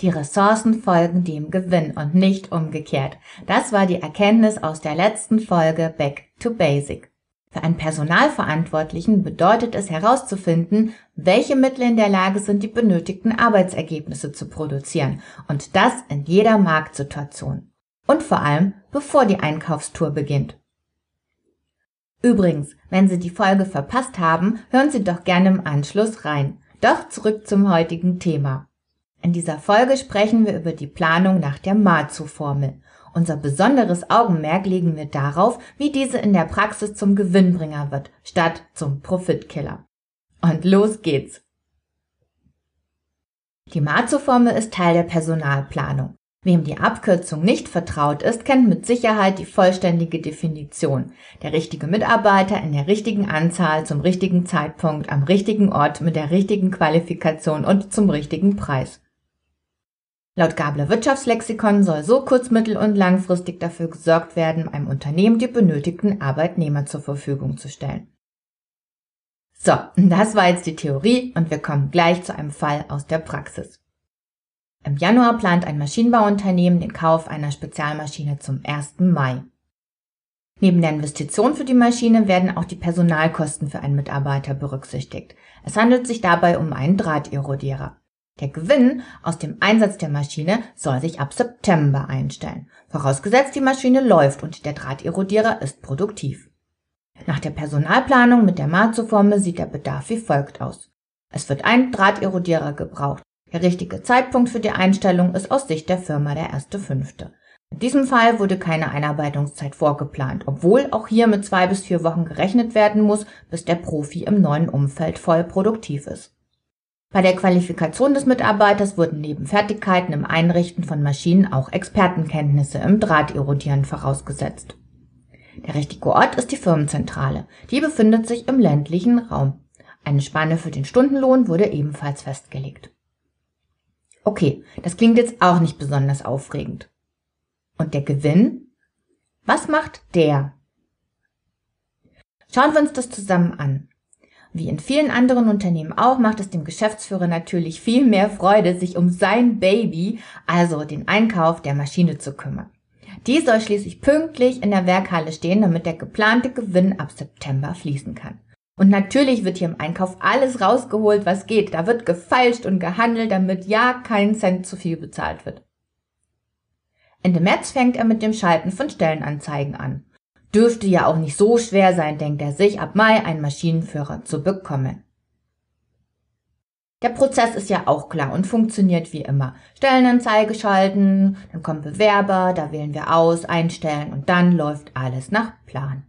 Die Ressourcen folgen dem Gewinn und nicht umgekehrt. Das war die Erkenntnis aus der letzten Folge Back to Basic. Für einen Personalverantwortlichen bedeutet es herauszufinden, welche Mittel in der Lage sind, die benötigten Arbeitsergebnisse zu produzieren und das in jeder Marktsituation. Und vor allem, bevor die Einkaufstour beginnt. Übrigens, wenn Sie die Folge verpasst haben, hören Sie doch gerne im Anschluss rein. Doch zurück zum heutigen Thema. In dieser Folge sprechen wir über die Planung nach der Mazu-Formel. Unser besonderes Augenmerk legen wir darauf, wie diese in der Praxis zum Gewinnbringer wird, statt zum Profitkiller. Und los geht's! Die Mazu-Formel ist Teil der Personalplanung. Wem die Abkürzung nicht vertraut ist, kennt mit Sicherheit die vollständige Definition. Der richtige Mitarbeiter in der richtigen Anzahl zum richtigen Zeitpunkt am richtigen Ort mit der richtigen Qualifikation und zum richtigen Preis. Laut Gabler Wirtschaftslexikon soll so kurz-, mittel- und langfristig dafür gesorgt werden, einem Unternehmen die benötigten Arbeitnehmer zur Verfügung zu stellen. So, das war jetzt die Theorie und wir kommen gleich zu einem Fall aus der Praxis. Im Januar plant ein Maschinenbauunternehmen den Kauf einer Spezialmaschine zum 1. Mai. Neben der Investition für die Maschine werden auch die Personalkosten für einen Mitarbeiter berücksichtigt. Es handelt sich dabei um einen Drahterodierer. Der Gewinn aus dem Einsatz der Maschine soll sich ab September einstellen, vorausgesetzt die Maschine läuft und der Drahterodierer ist produktiv. Nach der Personalplanung mit der Mazu-Formel sieht der Bedarf wie folgt aus. Es wird ein Drahterodierer gebraucht. Der richtige Zeitpunkt für die Einstellung ist aus Sicht der Firma der erste fünfte. In diesem Fall wurde keine Einarbeitungszeit vorgeplant, obwohl auch hier mit zwei bis vier Wochen gerechnet werden muss, bis der Profi im neuen Umfeld voll produktiv ist. Bei der Qualifikation des Mitarbeiters wurden neben Fertigkeiten im Einrichten von Maschinen auch Expertenkenntnisse im Drahterodieren vorausgesetzt. Der richtige Ort ist die Firmenzentrale. Die befindet sich im ländlichen Raum. Eine Spanne für den Stundenlohn wurde ebenfalls festgelegt. Okay, das klingt jetzt auch nicht besonders aufregend. Und der Gewinn? Was macht der? Schauen wir uns das zusammen an. Wie in vielen anderen Unternehmen auch, macht es dem Geschäftsführer natürlich viel mehr Freude, sich um sein Baby, also den Einkauf der Maschine zu kümmern. Die soll schließlich pünktlich in der Werkhalle stehen, damit der geplante Gewinn ab September fließen kann. Und natürlich wird hier im Einkauf alles rausgeholt, was geht. Da wird gefeilscht und gehandelt, damit ja kein Cent zu viel bezahlt wird. Ende März fängt er mit dem Schalten von Stellenanzeigen an. Dürfte ja auch nicht so schwer sein, denkt er sich, ab Mai einen Maschinenführer zu bekommen. Der Prozess ist ja auch klar und funktioniert wie immer. Stellenanzeige schalten, dann kommen Bewerber, da wählen wir aus, einstellen und dann läuft alles nach Plan.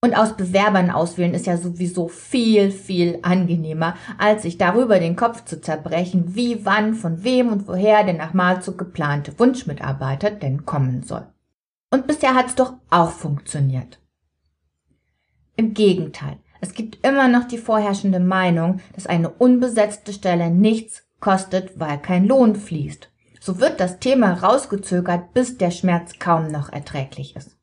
Und aus Bewerbern auswählen ist ja sowieso viel, viel angenehmer, als sich darüber den Kopf zu zerbrechen, wie, wann, von wem und woher der nach Malzug geplante Wunschmitarbeiter denn kommen soll. Und bisher hat's doch auch funktioniert. Im Gegenteil, es gibt immer noch die vorherrschende Meinung, dass eine unbesetzte Stelle nichts kostet, weil kein Lohn fließt. So wird das Thema rausgezögert, bis der Schmerz kaum noch erträglich ist.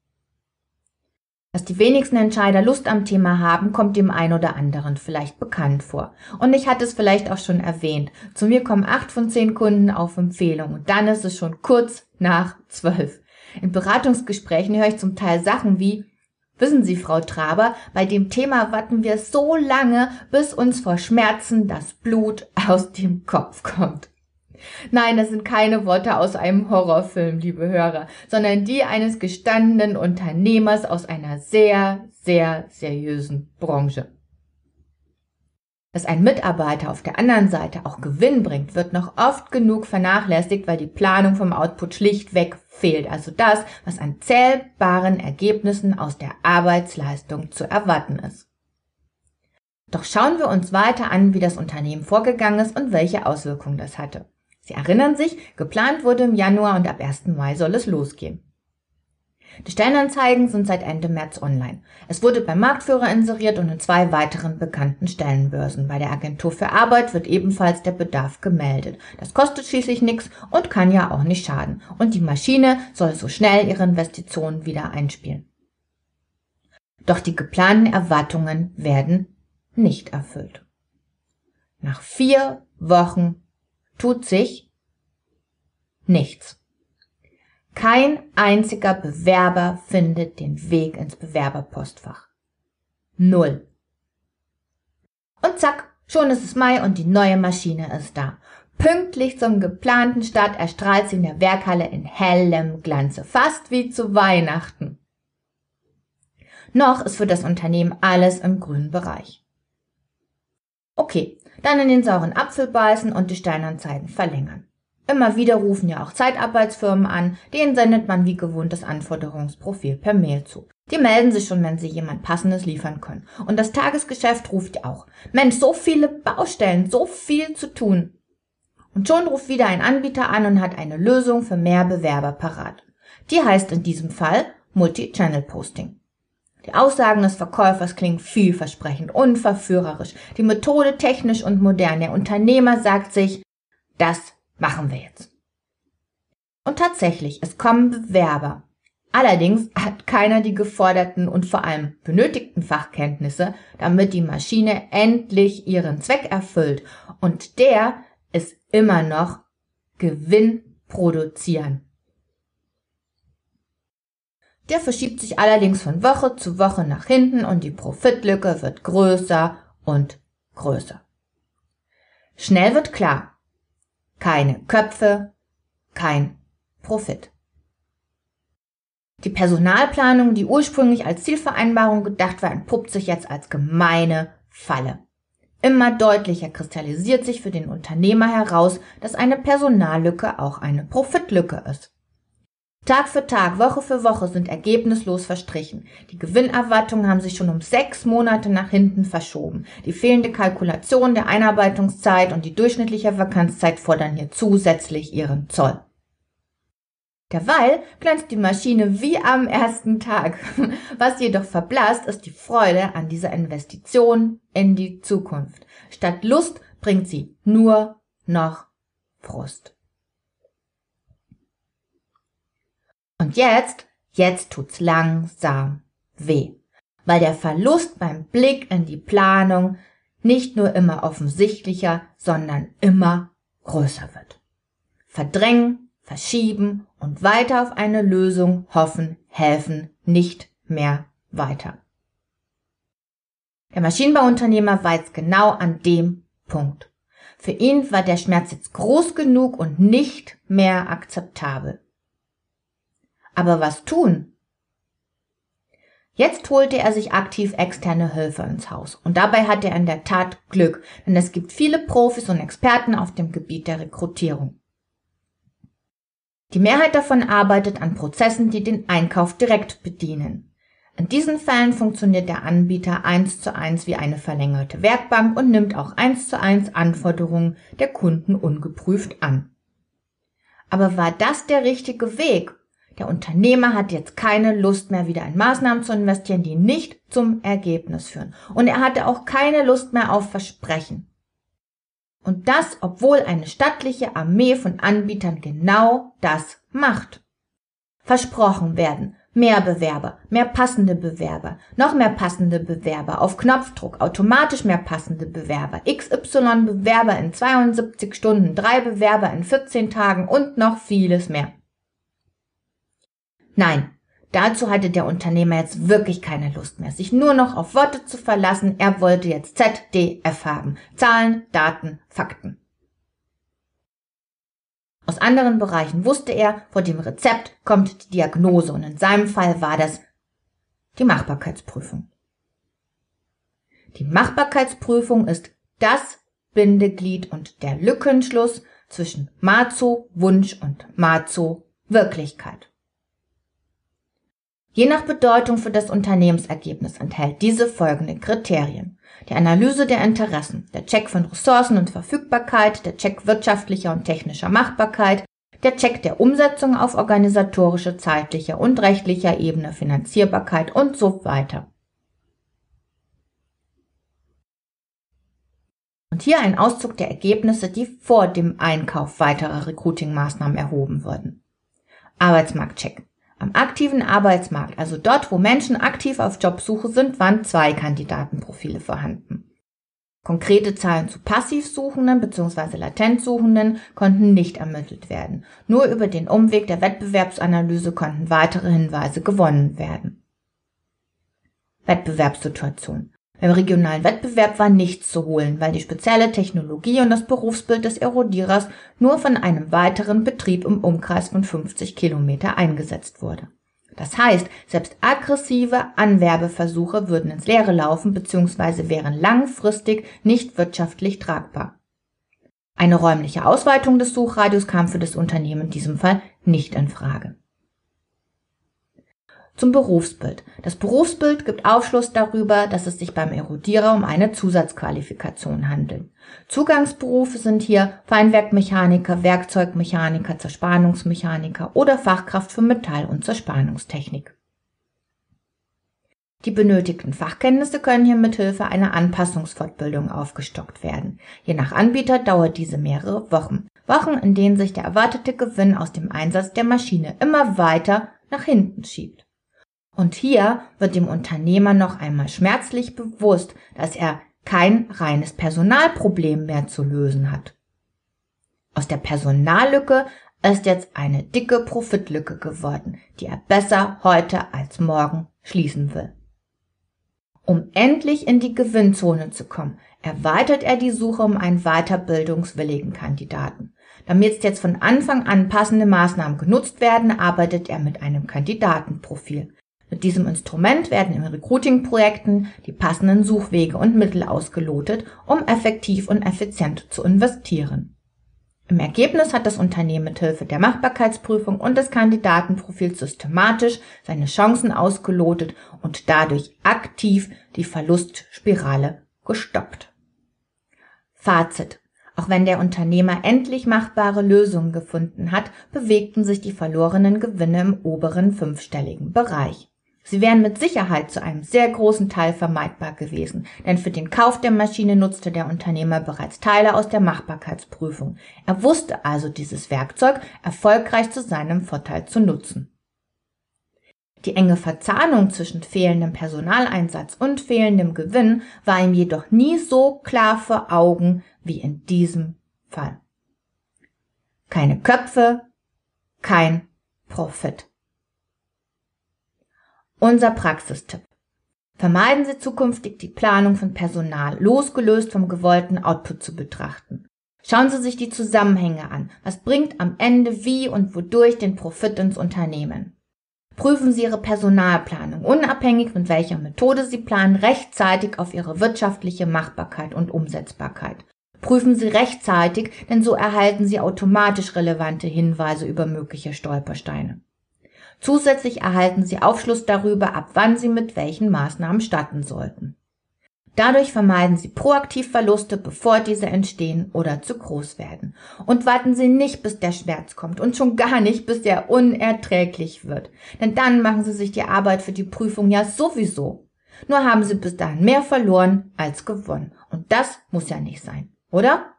Dass die wenigsten Entscheider Lust am Thema haben, kommt dem ein oder anderen vielleicht bekannt vor. Und ich hatte es vielleicht auch schon erwähnt. Zu mir kommen acht von zehn Kunden auf Empfehlung und dann ist es schon kurz nach zwölf. In Beratungsgesprächen höre ich zum Teil Sachen wie, wissen Sie, Frau Traber, bei dem Thema warten wir so lange, bis uns vor Schmerzen das Blut aus dem Kopf kommt. Nein, das sind keine Worte aus einem Horrorfilm, liebe Hörer, sondern die eines gestandenen Unternehmers aus einer sehr, sehr seriösen Branche. Dass ein Mitarbeiter auf der anderen Seite auch Gewinn bringt, wird noch oft genug vernachlässigt, weil die Planung vom Output schlichtweg fehlt. Also das, was an zählbaren Ergebnissen aus der Arbeitsleistung zu erwarten ist. Doch schauen wir uns weiter an, wie das Unternehmen vorgegangen ist und welche Auswirkungen das hatte. Sie erinnern sich, geplant wurde im Januar und ab 1. Mai soll es losgehen. Die Stellenanzeigen sind seit Ende März online. Es wurde beim Marktführer inseriert und in zwei weiteren bekannten Stellenbörsen. Bei der Agentur für Arbeit wird ebenfalls der Bedarf gemeldet. Das kostet schließlich nichts und kann ja auch nicht schaden. Und die Maschine soll so schnell ihre Investitionen wieder einspielen. Doch die geplanten Erwartungen werden nicht erfüllt. Nach vier Wochen tut sich nichts. Kein einziger Bewerber findet den Weg ins Bewerberpostfach. Null. Und zack, schon ist es Mai und die neue Maschine ist da. Pünktlich zum geplanten Start erstrahlt sie in der Werkhalle in hellem Glanze, fast wie zu Weihnachten. Noch ist für das Unternehmen alles im grünen Bereich. Okay, dann in den sauren Apfel beißen und die Steinanzeigen verlängern. Immer wieder rufen ja auch Zeitarbeitsfirmen an, denen sendet man wie gewohnt das Anforderungsprofil per Mail zu. Die melden sich schon, wenn sie jemand Passendes liefern können. Und das Tagesgeschäft ruft auch. Mensch, so viele Baustellen, so viel zu tun. Und schon ruft wieder ein Anbieter an und hat eine Lösung für mehr Bewerber parat. Die heißt in diesem Fall Multi-Channel Posting. Die Aussagen des Verkäufers klingen vielversprechend und verführerisch. Die Methode technisch und modern. Der Unternehmer sagt sich, das machen wir jetzt. Und tatsächlich, es kommen Bewerber. Allerdings hat keiner die geforderten und vor allem benötigten Fachkenntnisse, damit die Maschine endlich ihren Zweck erfüllt. Und der ist immer noch Gewinn produzieren. Der verschiebt sich allerdings von Woche zu Woche nach hinten und die Profitlücke wird größer und größer. Schnell wird klar, keine Köpfe, kein Profit. Die Personalplanung, die ursprünglich als Zielvereinbarung gedacht war, entpuppt sich jetzt als gemeine Falle. Immer deutlicher kristallisiert sich für den Unternehmer heraus, dass eine Personallücke auch eine Profitlücke ist. Tag für Tag, Woche für Woche sind ergebnislos verstrichen. Die Gewinnerwartungen haben sich schon um sechs Monate nach hinten verschoben. Die fehlende Kalkulation der Einarbeitungszeit und die durchschnittliche Vakanzzeit fordern hier zusätzlich ihren Zoll. Derweil glänzt die Maschine wie am ersten Tag. Was jedoch verblasst, ist die Freude an dieser Investition in die Zukunft. Statt Lust bringt sie nur noch Frust. Und jetzt, jetzt tut's langsam weh, weil der Verlust beim Blick in die Planung nicht nur immer offensichtlicher, sondern immer größer wird. Verdrängen, verschieben und weiter auf eine Lösung hoffen, helfen nicht mehr weiter. Der Maschinenbauunternehmer war jetzt genau an dem Punkt. Für ihn war der Schmerz jetzt groß genug und nicht mehr akzeptabel. Aber was tun? Jetzt holte er sich aktiv externe Hilfe ins Haus. Und dabei hat er in der Tat Glück, denn es gibt viele Profis und Experten auf dem Gebiet der Rekrutierung. Die Mehrheit davon arbeitet an Prozessen, die den Einkauf direkt bedienen. In diesen Fällen funktioniert der Anbieter eins zu eins wie eine verlängerte Werkbank und nimmt auch eins zu eins Anforderungen der Kunden ungeprüft an. Aber war das der richtige Weg, der Unternehmer hat jetzt keine Lust mehr, wieder in Maßnahmen zu investieren, die nicht zum Ergebnis führen. Und er hatte auch keine Lust mehr auf Versprechen. Und das, obwohl eine stattliche Armee von Anbietern genau das macht. Versprochen werden. Mehr Bewerber, mehr passende Bewerber, noch mehr passende Bewerber, auf Knopfdruck, automatisch mehr passende Bewerber, XY Bewerber in 72 Stunden, drei Bewerber in 14 Tagen und noch vieles mehr. Nein, dazu hatte der Unternehmer jetzt wirklich keine Lust mehr, sich nur noch auf Worte zu verlassen. Er wollte jetzt ZDF haben. Zahlen, Daten, Fakten. Aus anderen Bereichen wusste er, vor dem Rezept kommt die Diagnose und in seinem Fall war das die Machbarkeitsprüfung. Die Machbarkeitsprüfung ist das Bindeglied und der Lückenschluss zwischen Mazo Wunsch und Mazo Wirklichkeit. Je nach Bedeutung für das Unternehmensergebnis enthält diese folgende Kriterien. Die Analyse der Interessen, der Check von Ressourcen und Verfügbarkeit, der Check wirtschaftlicher und technischer Machbarkeit, der Check der Umsetzung auf organisatorischer, zeitlicher und rechtlicher Ebene, Finanzierbarkeit und so weiter. Und hier ein Auszug der Ergebnisse, die vor dem Einkauf weiterer Recruiting-Maßnahmen erhoben wurden. Arbeitsmarktcheck. Am aktiven Arbeitsmarkt, also dort, wo Menschen aktiv auf Jobsuche sind, waren zwei Kandidatenprofile vorhanden. Konkrete Zahlen zu Passivsuchenden bzw. Latentsuchenden konnten nicht ermittelt werden. Nur über den Umweg der Wettbewerbsanalyse konnten weitere Hinweise gewonnen werden. Wettbewerbssituation. Beim regionalen Wettbewerb war nichts zu holen, weil die spezielle Technologie und das Berufsbild des Erodierers nur von einem weiteren Betrieb im Umkreis von 50 Kilometer eingesetzt wurde. Das heißt, selbst aggressive Anwerbeversuche würden ins Leere laufen bzw. wären langfristig nicht wirtschaftlich tragbar. Eine räumliche Ausweitung des Suchradius kam für das Unternehmen in diesem Fall nicht in Frage. Zum Berufsbild. Das Berufsbild gibt Aufschluss darüber, dass es sich beim Erodierer um eine Zusatzqualifikation handelt. Zugangsberufe sind hier Feinwerkmechaniker, Werkzeugmechaniker, Zerspannungsmechaniker oder Fachkraft für Metall- und Zerspannungstechnik. Die benötigten Fachkenntnisse können hier mithilfe einer Anpassungsfortbildung aufgestockt werden. Je nach Anbieter dauert diese mehrere Wochen. Wochen, in denen sich der erwartete Gewinn aus dem Einsatz der Maschine immer weiter nach hinten schiebt. Und hier wird dem Unternehmer noch einmal schmerzlich bewusst, dass er kein reines Personalproblem mehr zu lösen hat. Aus der Personallücke ist jetzt eine dicke Profitlücke geworden, die er besser heute als morgen schließen will. Um endlich in die Gewinnzone zu kommen, erweitert er die Suche um einen weiterbildungswilligen Kandidaten. Damit jetzt von Anfang an passende Maßnahmen genutzt werden, arbeitet er mit einem Kandidatenprofil. Mit diesem Instrument werden in Recruiting-Projekten die passenden Suchwege und Mittel ausgelotet, um effektiv und effizient zu investieren. Im Ergebnis hat das Unternehmen mithilfe der Machbarkeitsprüfung und des Kandidatenprofils systematisch seine Chancen ausgelotet und dadurch aktiv die Verlustspirale gestoppt. Fazit. Auch wenn der Unternehmer endlich machbare Lösungen gefunden hat, bewegten sich die verlorenen Gewinne im oberen fünfstelligen Bereich. Sie wären mit Sicherheit zu einem sehr großen Teil vermeidbar gewesen, denn für den Kauf der Maschine nutzte der Unternehmer bereits Teile aus der Machbarkeitsprüfung. Er wusste also dieses Werkzeug erfolgreich zu seinem Vorteil zu nutzen. Die enge Verzahnung zwischen fehlendem Personaleinsatz und fehlendem Gewinn war ihm jedoch nie so klar vor Augen wie in diesem Fall. Keine Köpfe, kein Profit. Unser Praxistipp. Vermeiden Sie zukünftig die Planung von Personal, losgelöst vom gewollten Output zu betrachten. Schauen Sie sich die Zusammenhänge an. Was bringt am Ende wie und wodurch den Profit ins Unternehmen? Prüfen Sie Ihre Personalplanung, unabhängig mit welcher Methode Sie planen, rechtzeitig auf Ihre wirtschaftliche Machbarkeit und Umsetzbarkeit. Prüfen Sie rechtzeitig, denn so erhalten Sie automatisch relevante Hinweise über mögliche Stolpersteine. Zusätzlich erhalten Sie Aufschluss darüber, ab wann Sie mit welchen Maßnahmen starten sollten. Dadurch vermeiden Sie proaktiv Verluste, bevor diese entstehen oder zu groß werden. Und warten Sie nicht, bis der Schmerz kommt und schon gar nicht, bis er unerträglich wird. Denn dann machen Sie sich die Arbeit für die Prüfung ja sowieso. Nur haben Sie bis dahin mehr verloren als gewonnen. Und das muss ja nicht sein, oder?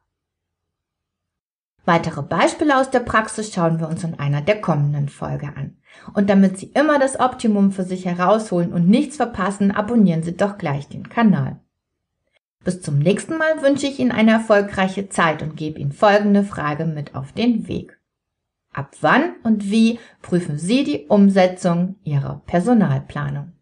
Weitere Beispiele aus der Praxis schauen wir uns in einer der kommenden Folge an. Und damit Sie immer das Optimum für sich herausholen und nichts verpassen, abonnieren Sie doch gleich den Kanal. Bis zum nächsten Mal wünsche ich Ihnen eine erfolgreiche Zeit und gebe Ihnen folgende Frage mit auf den Weg. Ab wann und wie prüfen Sie die Umsetzung Ihrer Personalplanung?